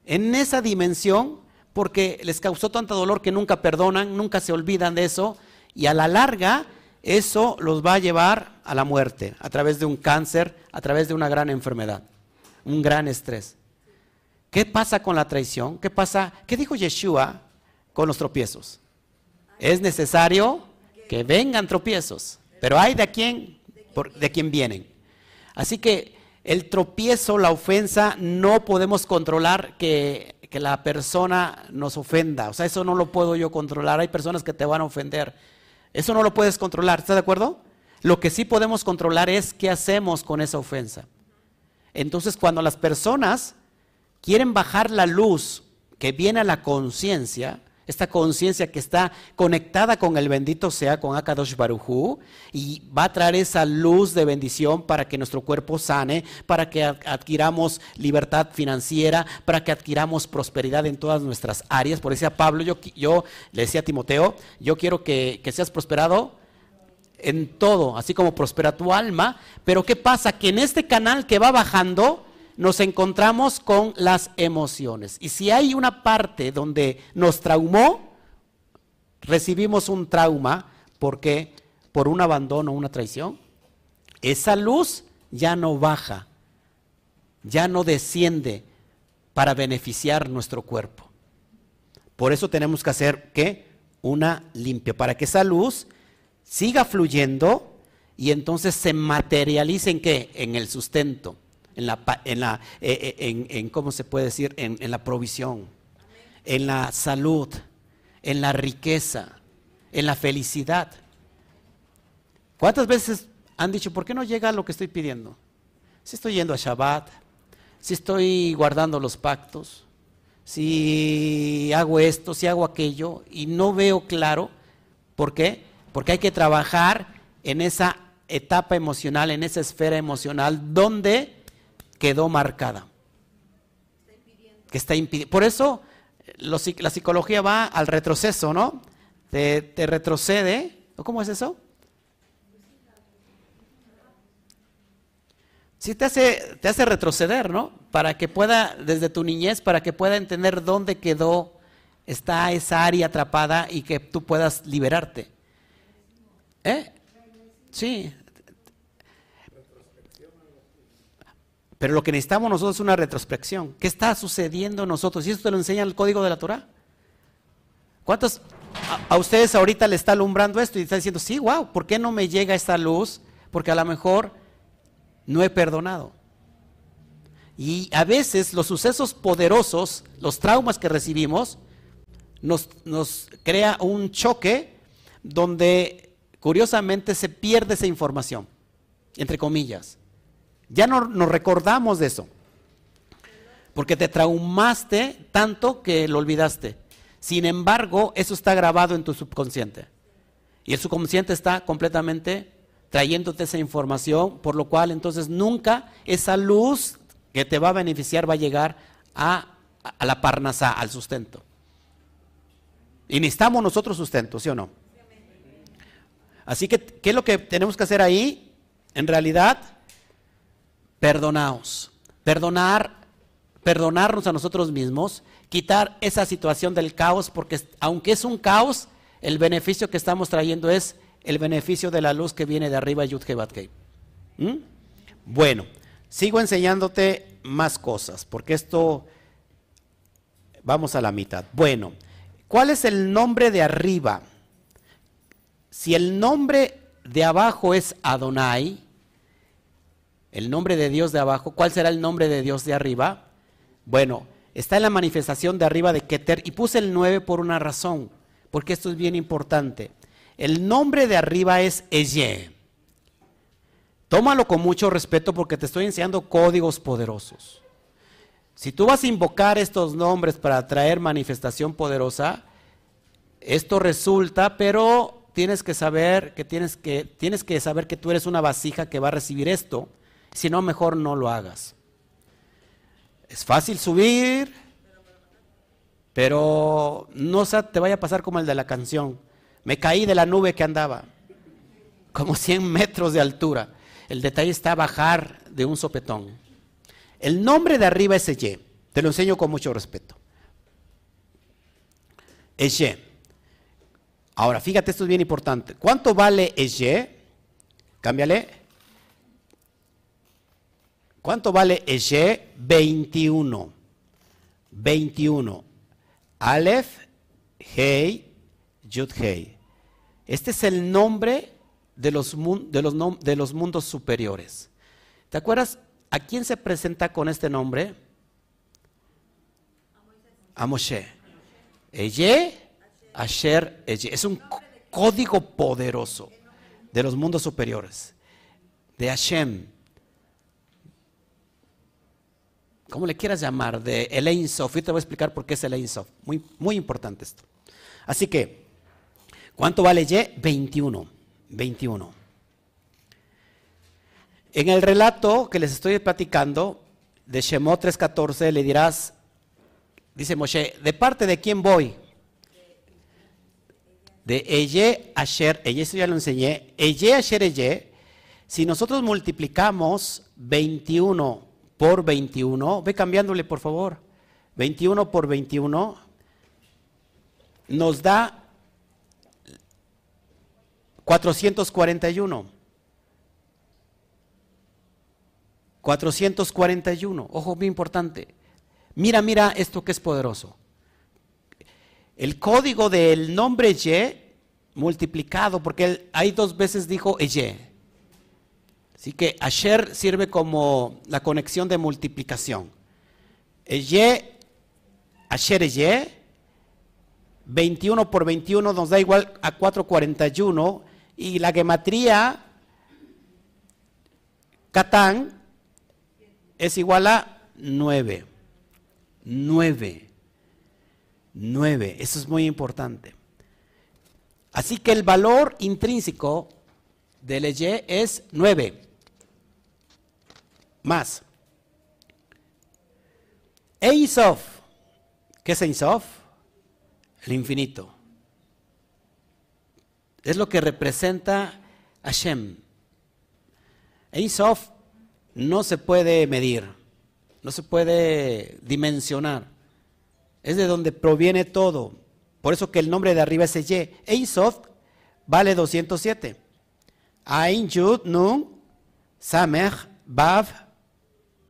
en esa dimensión, porque les causó tanto dolor que nunca perdonan, nunca se olvidan de eso, y a la larga eso los va a llevar a la muerte, a través de un cáncer, a través de una gran enfermedad, un gran estrés. ¿Qué pasa con la traición? ¿Qué pasa? ¿Qué dijo Yeshua con los tropiezos? Es necesario que vengan tropiezos, pero hay de quién, de quién vienen. Así que el tropiezo, la ofensa, no podemos controlar que, que la persona nos ofenda. O sea, eso no lo puedo yo controlar. Hay personas que te van a ofender. Eso no lo puedes controlar. ¿Estás de acuerdo? Lo que sí podemos controlar es qué hacemos con esa ofensa. Entonces, cuando las personas quieren bajar la luz que viene a la conciencia, esta conciencia que está conectada con el bendito sea, con Akadosh Barujú, y va a traer esa luz de bendición para que nuestro cuerpo sane, para que adquiramos libertad financiera, para que adquiramos prosperidad en todas nuestras áreas. Por eso Pablo, yo, yo le decía a Timoteo, yo quiero que, que seas prosperado en todo, así como prospera tu alma, pero ¿qué pasa? Que en este canal que va bajando, nos encontramos con las emociones. Y si hay una parte donde nos traumó, recibimos un trauma, porque Por un abandono, una traición. Esa luz ya no baja, ya no desciende para beneficiar nuestro cuerpo. Por eso tenemos que hacer ¿qué? Una limpia, para que esa luz siga fluyendo y entonces se materialice en qué? En el sustento en la, en la eh, eh, en, ¿cómo se puede decir? En, en la provisión, en la salud, en la riqueza, en la felicidad. ¿Cuántas veces han dicho, ¿por qué no llega lo que estoy pidiendo? Si estoy yendo a Shabbat, si estoy guardando los pactos, si hago esto, si hago aquello, y no veo claro, ¿por qué? Porque hay que trabajar en esa etapa emocional, en esa esfera emocional, donde quedó marcada. Que está impidiendo. Por eso la psicología va al retroceso, ¿no? Te, retrocede. ¿Cómo es eso? Sí, te hace, te hace retroceder, ¿no? Para que pueda, desde tu niñez, para que pueda entender dónde quedó, está esa área atrapada y que tú puedas liberarte. ¿Eh? Sí, Pero lo que necesitamos nosotros es una retrospección. ¿Qué está sucediendo en nosotros? Y eso te lo enseña el código de la Torah. ¿Cuántos a, ustedes ahorita le está alumbrando esto y están diciendo, sí, wow, ¿por qué no me llega esta luz? Porque a lo mejor no he perdonado. Y a veces los sucesos poderosos, los traumas que recibimos, nos, nos crea un choque donde curiosamente se pierde esa información, entre comillas. Ya no nos recordamos de eso. Porque te traumaste tanto que lo olvidaste. Sin embargo, eso está grabado en tu subconsciente. Y el subconsciente está completamente trayéndote esa información, por lo cual entonces nunca esa luz que te va a beneficiar va a llegar a, la parnasa, al sustento. Y necesitamos nosotros sustento, ¿sí o no? Así que, ¿qué es lo que tenemos que hacer ahí? En realidad, perdonaos. Perdonar, perdonarnos a nosotros mismos, quitar esa situación del caos, porque aunque es un caos, el beneficio que estamos trayendo es el beneficio de la luz que viene de arriba, Yud ¿Mm? Bueno, sigo enseñándote más cosas, porque esto, vamos a la mitad. Bueno, ¿cuál es el nombre de arriba? Si el nombre de abajo es Adonai, el nombre de Dios de abajo, ¿cuál será el nombre de Dios de arriba? Bueno, está en la manifestación de arriba de Keter y puse el 9 por una razón, porque esto es bien importante. El nombre de arriba es Eye. Tómalo con mucho respeto porque te estoy enseñando códigos poderosos. Si tú vas a invocar estos nombres para traer manifestación poderosa, esto resulta, pero tienes que saber que tienes que tienes que saber que tú eres una vasija que va a recibir esto si no, mejor no lo hagas. Es fácil subir. Pero no te vaya a pasar como el de la canción. Me caí de la nube que andaba, como 100 metros de altura. El detalle está bajar de un sopetón. El nombre de arriba es Eye. Te lo enseño con mucho respeto. Eye. Ahora, fíjate, esto es bien importante. ¿Cuánto vale Eye? Cámbiale. ¿Cuánto vale Eye? 21. 21. Aleph, Hei, Yud, Hei. Este es el nombre de los, de, los, de los mundos superiores. ¿Te acuerdas a quién se presenta con este nombre? A Moshe. Eye, Asher, Eye. Es un código poderoso de los mundos superiores. De Hashem. ¿Cómo le quieras llamar? De Elaine Sof. Yo te voy a explicar por qué es Elaine Sof. Muy, muy importante esto. Así que, ¿cuánto vale Y? 21. 21. En el relato que les estoy platicando de Shemot 3.14 le dirás, dice Moshe, ¿de parte de quién voy? De Eye Asher, Eye, eso ya lo enseñé, Eye Asher Eye, si nosotros multiplicamos 21 por 21, ve cambiándole por favor, 21 por 21, nos da 441. 441, ojo muy importante. Mira, mira esto que es poderoso. El código del nombre Y multiplicado, porque hay dos veces dijo Y. Así que Asher sirve como la conexión de multiplicación. Y, Asher Y, 21 por 21 nos da igual a 441 y la gematría Catán es igual a 9. 9. 9. Eso es muy importante. Así que el valor intrínseco del Y es 9. Más. Eisof. ¿Qué es Eisof? El infinito. Es lo que representa Hashem. Eisof no se puede medir, no se puede dimensionar. Es de donde proviene todo. Por eso que el nombre de arriba es Y. Eisof vale 207. Ain, Yud, Nun, Samech, Bav,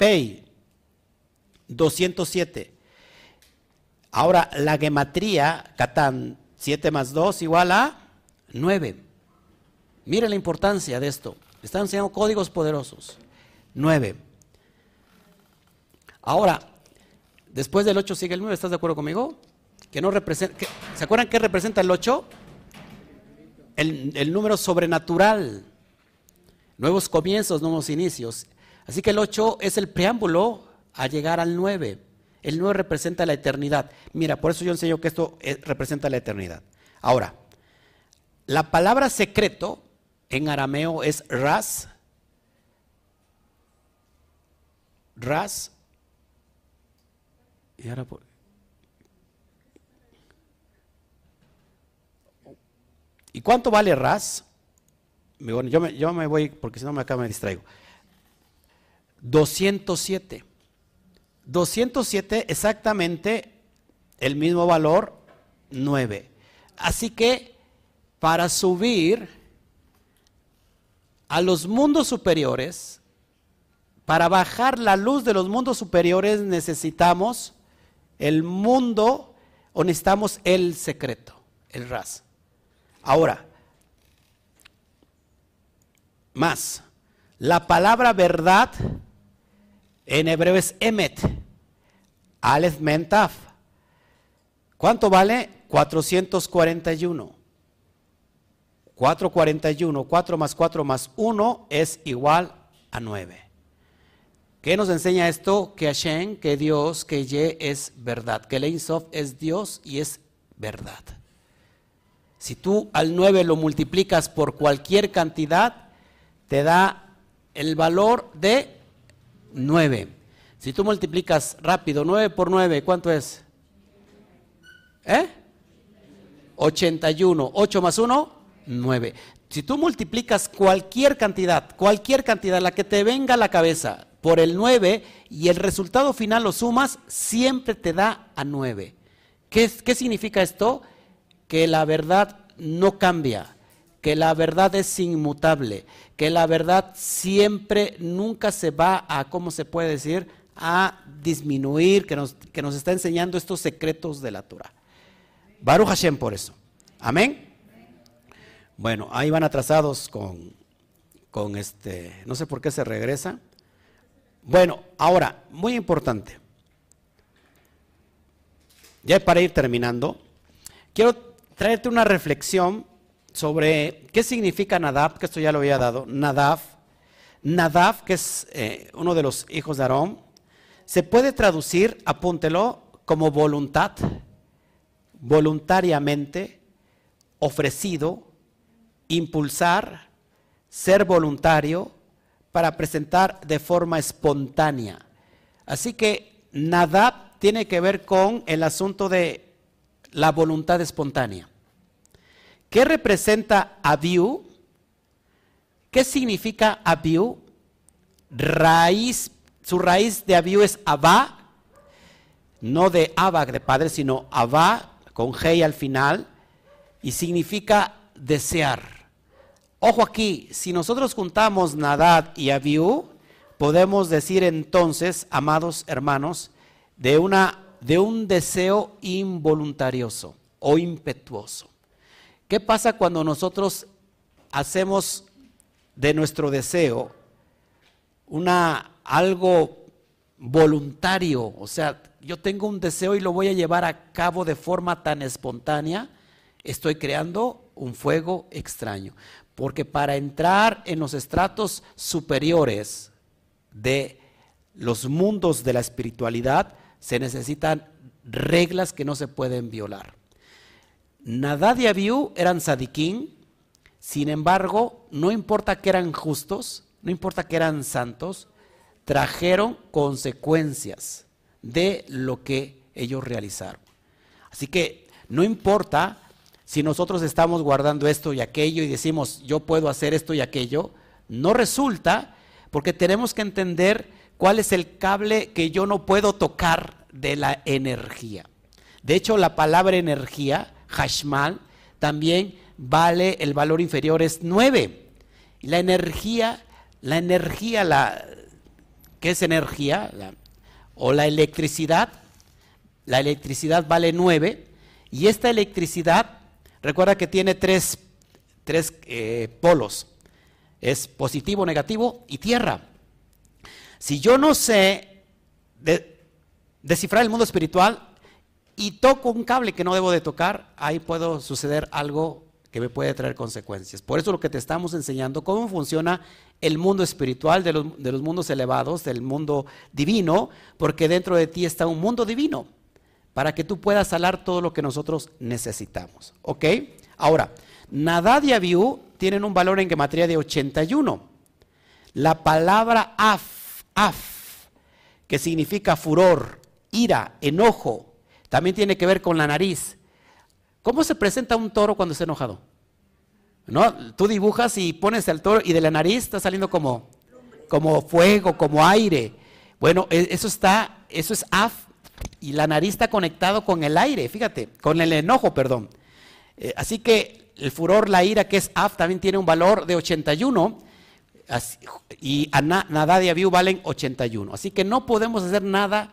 Pei. 207. Ahora, la gematría, Catán, 7 más 2 igual a 9. Mire la importancia de esto. Están enseñando códigos poderosos. 9. Ahora, después del 8 sigue el 9, ¿estás de acuerdo conmigo? Que no representa, ¿Se acuerdan qué representa el 8? El, el número sobrenatural. Nuevos comienzos, nuevos inicios. Así que el 8 es el preámbulo a llegar al 9. El 9 representa la eternidad. Mira, por eso yo enseño que esto eh, representa la eternidad. Ahora, la palabra secreto en arameo es ras, Ras. Y ahora ¿Y cuánto vale Ras? Yo me, yo me voy porque si no me acá me distraigo. 207. 207 exactamente el mismo valor 9. Así que para subir a los mundos superiores para bajar la luz de los mundos superiores necesitamos el mundo o necesitamos el secreto, el ras. Ahora, más, la palabra verdad en hebreo es emet, alef mentaf. ¿Cuánto vale? 441. 441, 4 más 4 más 1 es igual a 9. ¿Qué nos enseña esto? Que Hashem, que Dios, que Ye es verdad, que el Sof es Dios y es verdad. Si tú al 9 lo multiplicas por cualquier cantidad, te da el valor de 9. Si tú multiplicas rápido 9 por 9, ¿cuánto es? ¿Eh? 81. 8 más 1, 9. Si tú multiplicas cualquier cantidad, cualquier cantidad, la que te venga a la cabeza, por el 9 y el resultado final lo sumas, siempre te da a 9. ¿Qué, ¿Qué, significa esto? Que la verdad no cambia, que la verdad es inmutable, que la verdad siempre, nunca se va a, ¿cómo se puede decir? A disminuir, que nos, que nos está enseñando estos secretos de la Torah. Baruch Hashem por eso. Amén. Bueno, ahí van atrasados con, con este, no sé por qué se regresa. Bueno, ahora, muy importante. Ya para ir terminando, quiero traerte una reflexión sobre qué significa Nadab, que esto ya lo había dado. Nadab, Nadab, que es eh, uno de los hijos de Aarón, se puede traducir, apúntelo, como voluntad, voluntariamente, ofrecido, impulsar, ser voluntario, para presentar de forma espontánea. Así que Nadab tiene que ver con el asunto de la voluntad espontánea. ¿Qué representa Abiu? ¿Qué significa Abiu? Raíz, su raíz de Abiu es Abba, no de Abba, de padre, sino Abba, con G al final, y significa desear. Ojo aquí, si nosotros juntamos Nadad y Abiú, podemos decir entonces, amados hermanos, de, una, de un deseo involuntarioso o impetuoso. ¿Qué pasa cuando nosotros hacemos de nuestro deseo una algo voluntario? O sea, yo tengo un deseo y lo voy a llevar a cabo de forma tan espontánea, estoy creando un fuego extraño. Porque para entrar en los estratos superiores de los mundos de la espiritualidad se necesitan reglas que no se pueden violar. Nadad y Abiú eran sadiquín, sin embargo, no importa que eran justos, no importa que eran santos, trajeron consecuencias de lo que ellos realizaron. Así que no importa si nosotros estamos guardando esto y aquello y decimos, yo puedo hacer esto y aquello, no resulta porque tenemos que entender cuál es el cable que yo no puedo tocar de la energía. De hecho, la palabra energía, hashmal, también vale, el valor inferior es 9. La energía, la energía, la, ¿qué es energía? o la electricidad, la electricidad vale 9 y esta electricidad Recuerda que tiene tres, eh, polos. Es positivo, negativo y tierra. Si yo no sé descifrar el mundo espiritual y toco un cable que no debo de tocar, ahí puede suceder algo que me puede traer consecuencias. Por eso lo que te estamos enseñando, cómo funciona el mundo espiritual de los, de los mundos elevados, del mundo divino, porque dentro de ti está un mundo divino para que tú puedas salar todo lo que nosotros necesitamos. ¿Ok? Ahora, Nadad y Abiú tienen un valor en gematría de 81. La palabra af, af, que significa furor, ira, enojo, también tiene que ver con la nariz. ¿Cómo se presenta un toro cuando está enojado? ¿No? Tú dibujas y pones el toro y de la nariz está saliendo como, como fuego, como aire. Bueno, e, eso está, eso es af y la nariz está conectado con el aire, fíjate, con el enojo, perdón. Eh, así que el furor, la ira, que es af, también tiene un valor de 81 y nada y Abiú valen 81. Así que no podemos hacer nada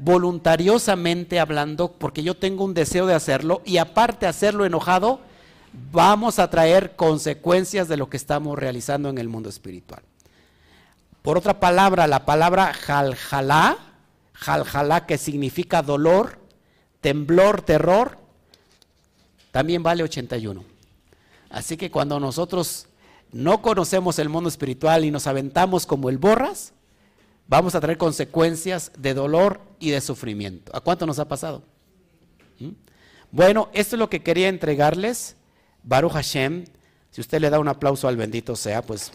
voluntariosamente hablando porque yo tengo un deseo de hacerlo y aparte hacerlo enojado, vamos a traer consecuencias de lo que estamos realizando en el mundo espiritual. Por otra palabra, la palabra jaljalá, jaljalá que significa dolor, temblor, terror, también vale 81. Así que cuando nosotros no conocemos el mundo espiritual y nos aventamos como el borras, vamos a traer consecuencias de dolor y de sufrimiento. ¿A cuánto nos ha pasado? ¿Mm? Bueno, esto es lo que quería entregarles. Baruch Hashem, si usted le da un aplauso al bendito sea, pues